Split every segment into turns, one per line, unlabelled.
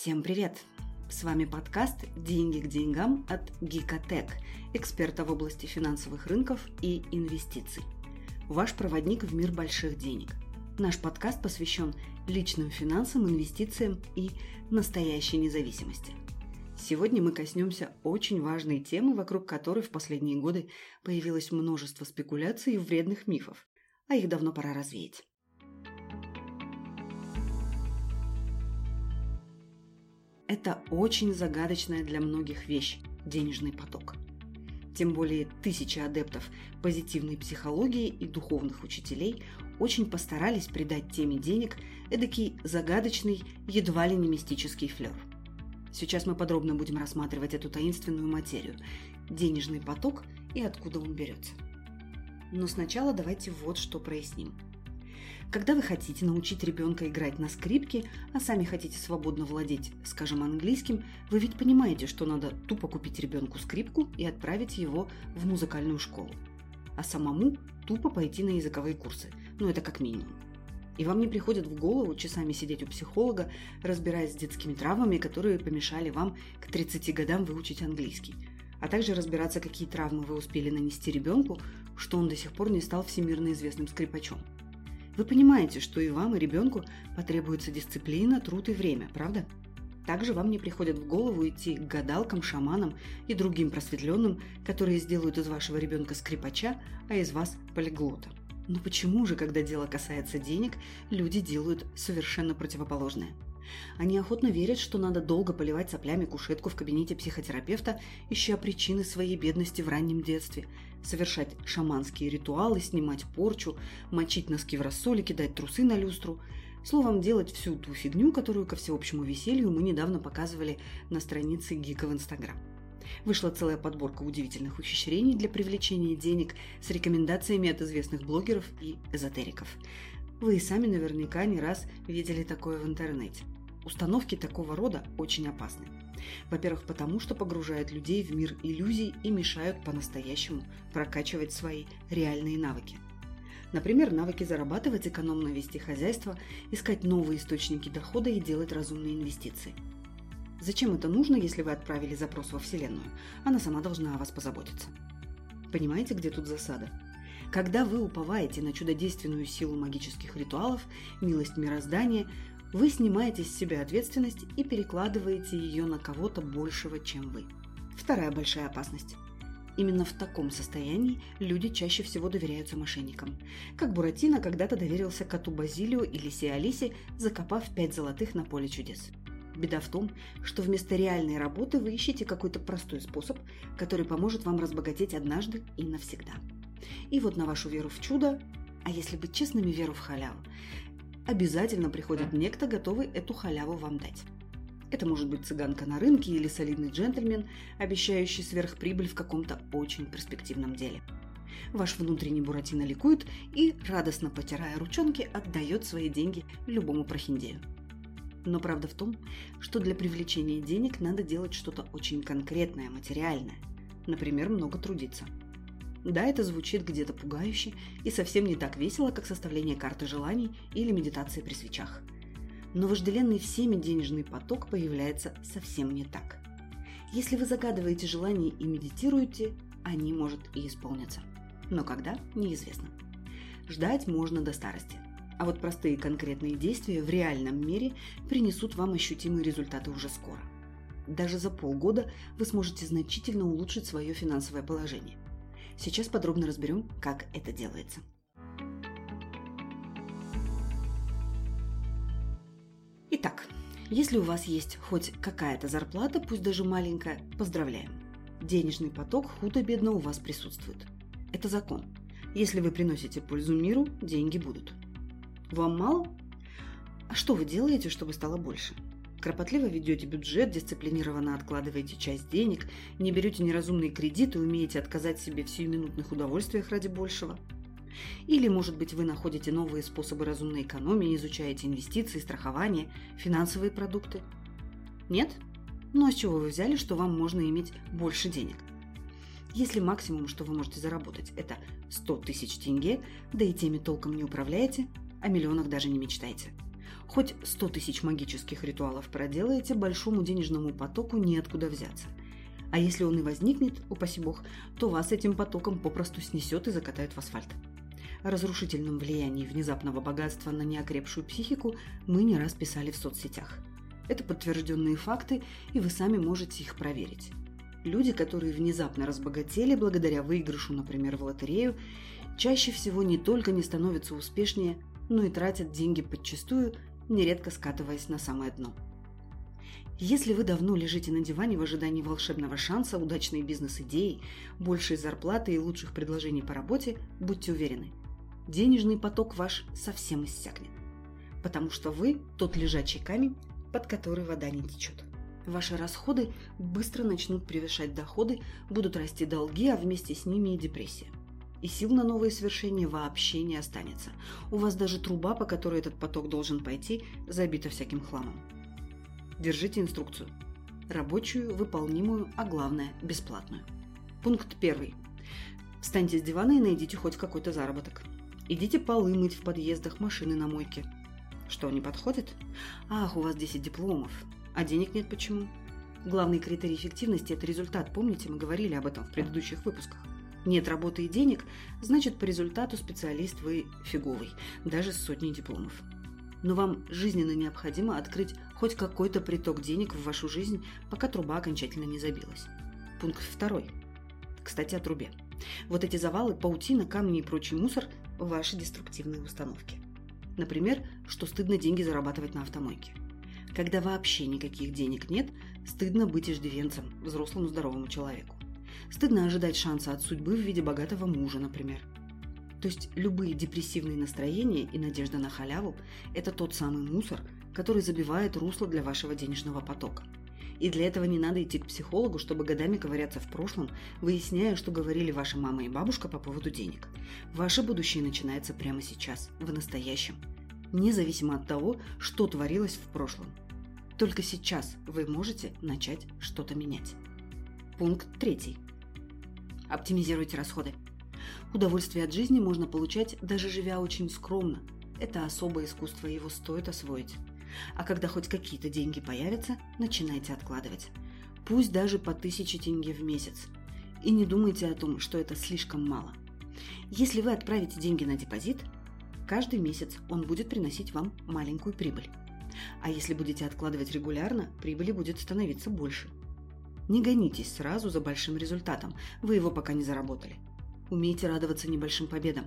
Всем привет! С вами подкаст «Деньги к деньгам» от Гикотек, эксперта в области финансовых рынков и инвестиций. Ваш проводник в мир больших денег. Наш подкаст посвящен личным финансам, инвестициям и настоящей независимости. Сегодня мы коснемся очень важной темы, вокруг которой в последние годы появилось множество спекуляций и вредных мифов, а их давно пора развеять. Это очень загадочная для многих вещь – денежный поток. Тем более тысячи адептов позитивной психологии и духовных учителей очень постарались придать теме денег эдакий загадочный, едва ли не мистический флер. Сейчас мы подробно будем рассматривать эту таинственную материю – денежный поток и откуда он берется. Но сначала давайте вот что проясним – когда вы хотите научить ребенка играть на скрипке, а сами хотите свободно владеть, скажем, английским, вы ведь понимаете, что надо тупо купить ребенку скрипку и отправить его в музыкальную школу. А самому тупо пойти на языковые курсы. Ну, это как минимум. И вам не приходит в голову часами сидеть у психолога, разбираясь с детскими травмами, которые помешали вам к 30 годам выучить английский. А также разбираться, какие травмы вы успели нанести ребенку, что он до сих пор не стал всемирно известным скрипачом. Вы понимаете, что и вам, и ребенку потребуется дисциплина, труд и время, правда? Также вам не приходит в голову идти к гадалкам, шаманам и другим просветленным, которые сделают из вашего ребенка скрипача, а из вас полиглота. Но почему же, когда дело касается денег, люди делают совершенно противоположное? Они охотно верят, что надо долго поливать соплями кушетку в кабинете психотерапевта, ища причины своей бедности в раннем детстве, совершать шаманские ритуалы, снимать порчу, мочить носки в рассоле, кидать трусы на люстру. Словом, делать всю ту фигню, которую ко всеобщему веселью мы недавно показывали на странице Гика в Инстаграм. Вышла целая подборка удивительных ухищрений для привлечения денег с рекомендациями от известных блогеров и эзотериков. Вы и сами наверняка не раз видели такое в интернете. Установки такого рода очень опасны. Во-первых, потому что погружают людей в мир иллюзий и мешают по-настоящему прокачивать свои реальные навыки. Например, навыки зарабатывать, экономно вести хозяйство, искать новые источники дохода и делать разумные инвестиции. Зачем это нужно, если вы отправили запрос во Вселенную? Она сама должна о вас позаботиться. Понимаете, где тут засада? Когда вы уповаете на чудодейственную силу магических ритуалов, милость мироздания, вы снимаете с себя ответственность и перекладываете ее на кого-то большего, чем вы. Вторая большая опасность. Именно в таком состоянии люди чаще всего доверяются мошенникам. Как Буратино когда-то доверился коту Базилию и лисе Алисе, закопав пять золотых на поле чудес. Беда в том, что вместо реальной работы вы ищете какой-то простой способ, который поможет вам разбогатеть однажды и навсегда. И вот на вашу веру в чудо, а если быть честными, веру в халяву, обязательно приходит некто, готовый эту халяву вам дать. Это может быть цыганка на рынке или солидный джентльмен, обещающий сверхприбыль в каком-то очень перспективном деле. Ваш внутренний Буратино ликует и, радостно потирая ручонки, отдает свои деньги любому прохиндею. Но правда в том, что для привлечения денег надо делать что-то очень конкретное, материальное. Например, много трудиться – да, это звучит где-то пугающе и совсем не так весело, как составление карты желаний или медитация при свечах. Но вожделенный всеми денежный поток появляется совсем не так. Если вы загадываете желания и медитируете, они, может, и исполнятся. Но когда – неизвестно. Ждать можно до старости. А вот простые конкретные действия в реальном мире принесут вам ощутимые результаты уже скоро. Даже за полгода вы сможете значительно улучшить свое финансовое положение – Сейчас подробно разберем, как это делается. Итак, если у вас есть хоть какая-то зарплата, пусть даже маленькая, поздравляем. Денежный поток худо-бедно у вас присутствует. Это закон. Если вы приносите пользу миру, деньги будут. Вам мало? А что вы делаете, чтобы стало больше? Кропотливо ведете бюджет, дисциплинированно откладываете часть денег, не берете неразумные кредиты, умеете отказать себе в сиюминутных удовольствиях ради большего. Или, может быть, вы находите новые способы разумной экономии, изучаете инвестиции, страхование, финансовые продукты. Нет? Ну а с чего вы взяли, что вам можно иметь больше денег? Если максимум, что вы можете заработать, это 100 тысяч тенге, да и теми толком не управляете, о миллионах даже не мечтайте – Хоть 100 тысяч магических ритуалов проделаете, большому денежному потоку неоткуда взяться. А если он и возникнет, упаси бог, то вас этим потоком попросту снесет и закатает в асфальт. О разрушительном влиянии внезапного богатства на неокрепшую психику мы не раз писали в соцсетях. Это подтвержденные факты, и вы сами можете их проверить. Люди, которые внезапно разбогатели благодаря выигрышу, например, в лотерею, чаще всего не только не становятся успешнее, но и тратят деньги подчастую, нередко скатываясь на самое дно. Если вы давно лежите на диване в ожидании волшебного шанса, удачной бизнес-идеи, большей зарплаты и лучших предложений по работе, будьте уверены, денежный поток ваш совсем иссякнет. Потому что вы тот лежачий камень, под который вода не течет. Ваши расходы быстро начнут превышать доходы, будут расти долги, а вместе с ними и депрессия. И сил на новые свершения вообще не останется. У вас даже труба, по которой этот поток должен пойти, забита всяким хламом. Держите инструкцию. Рабочую, выполнимую, а главное – бесплатную. Пункт первый. Встаньте с дивана и найдите хоть какой-то заработок. Идите полы мыть в подъездах, машины на мойке. Что, не подходит? Ах, у вас 10 дипломов. А денег нет почему? Главный критерий эффективности – это результат. Помните, мы говорили об этом в предыдущих выпусках. Нет работы и денег, значит, по результату специалист вы фиговый, даже с сотней дипломов. Но вам жизненно необходимо открыть хоть какой-то приток денег в вашу жизнь, пока труба окончательно не забилась. Пункт второй. Кстати, о трубе. Вот эти завалы, паутина, камни и прочий мусор – ваши деструктивные установки. Например, что стыдно деньги зарабатывать на автомойке. Когда вообще никаких денег нет, стыдно быть иждивенцем, взрослому здоровому человеку. Стыдно ожидать шанса от судьбы в виде богатого мужа, например. То есть любые депрессивные настроения и надежда на халяву – это тот самый мусор, который забивает русло для вашего денежного потока. И для этого не надо идти к психологу, чтобы годами ковыряться в прошлом, выясняя, что говорили ваша мама и бабушка по поводу денег. Ваше будущее начинается прямо сейчас, в настоящем. Независимо от того, что творилось в прошлом. Только сейчас вы можете начать что-то менять. Пункт третий. Оптимизируйте расходы. Удовольствие от жизни можно получать, даже живя очень скромно. Это особое искусство, его стоит освоить. А когда хоть какие-то деньги появятся, начинайте откладывать. Пусть даже по тысяче тенге в месяц. И не думайте о том, что это слишком мало. Если вы отправите деньги на депозит, каждый месяц он будет приносить вам маленькую прибыль. А если будете откладывать регулярно, прибыли будет становиться больше – не гонитесь сразу за большим результатом, вы его пока не заработали. Умейте радоваться небольшим победам.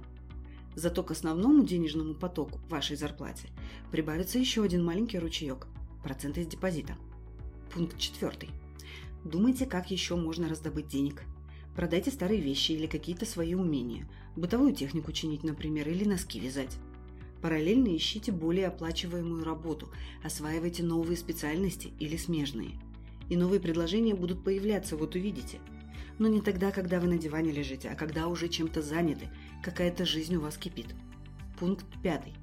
Зато к основному денежному потоку, вашей зарплате, прибавится еще один маленький ручеек – процент из депозита. Пункт четвертый. Думайте, как еще можно раздобыть денег. Продайте старые вещи или какие-то свои умения, бытовую технику чинить, например, или носки вязать. Параллельно ищите более оплачиваемую работу, осваивайте новые специальности или смежные – и новые предложения будут появляться, вот увидите. Но не тогда, когда вы на диване лежите, а когда уже чем-то заняты, какая-то жизнь у вас кипит. Пункт пятый.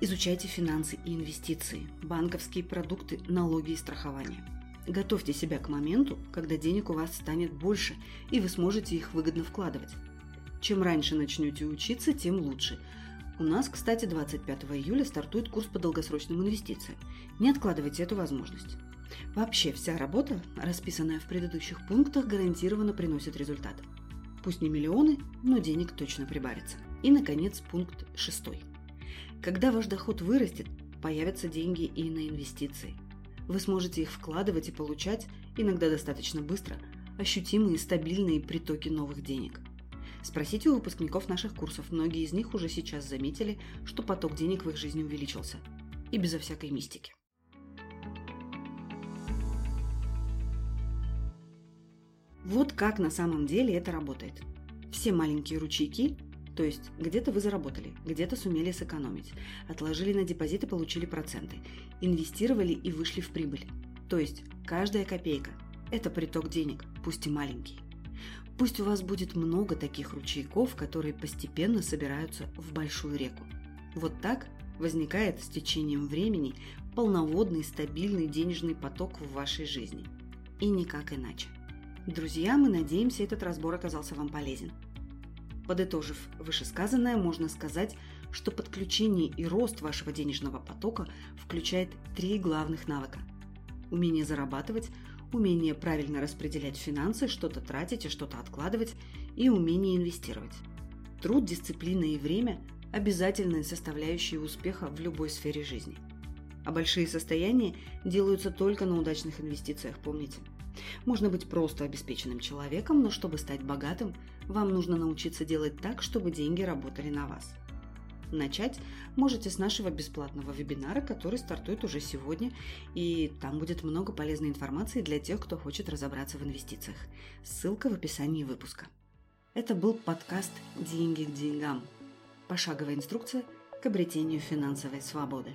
Изучайте финансы и инвестиции, банковские продукты, налоги и страхование. Готовьте себя к моменту, когда денег у вас станет больше, и вы сможете их выгодно вкладывать. Чем раньше начнете учиться, тем лучше. У нас, кстати, 25 июля стартует курс по долгосрочным инвестициям. Не откладывайте эту возможность. Вообще вся работа, расписанная в предыдущих пунктах, гарантированно приносит результат. Пусть не миллионы, но денег точно прибавится. И, наконец, пункт шестой. Когда ваш доход вырастет, появятся деньги и на инвестиции. Вы сможете их вкладывать и получать, иногда достаточно быстро, ощутимые стабильные притоки новых денег. Спросите у выпускников наших курсов, многие из них уже сейчас заметили, что поток денег в их жизни увеличился. И безо всякой мистики. Вот как на самом деле это работает. Все маленькие ручейки, то есть где-то вы заработали, где-то сумели сэкономить, отложили на депозит и получили проценты, инвестировали и вышли в прибыль. То есть каждая копейка – это приток денег, пусть и маленький. Пусть у вас будет много таких ручейков, которые постепенно собираются в большую реку. Вот так возникает с течением времени полноводный стабильный денежный поток в вашей жизни. И никак иначе. Друзья, мы надеемся, этот разбор оказался вам полезен. Подытожив вышесказанное, можно сказать, что подключение и рост вашего денежного потока включает три главных навыка. Умение зарабатывать, умение правильно распределять финансы, что-то тратить и что-то откладывать, и умение инвестировать. Труд, дисциплина и время – обязательные составляющие успеха в любой сфере жизни. А большие состояния делаются только на удачных инвестициях, помните. Можно быть просто обеспеченным человеком, но чтобы стать богатым, вам нужно научиться делать так, чтобы деньги работали на вас – Начать можете с нашего бесплатного вебинара, который стартует уже сегодня, и там будет много полезной информации для тех, кто хочет разобраться в инвестициях. Ссылка в описании выпуска. Это был подкаст «Деньги к деньгам». Пошаговая инструкция к обретению финансовой свободы.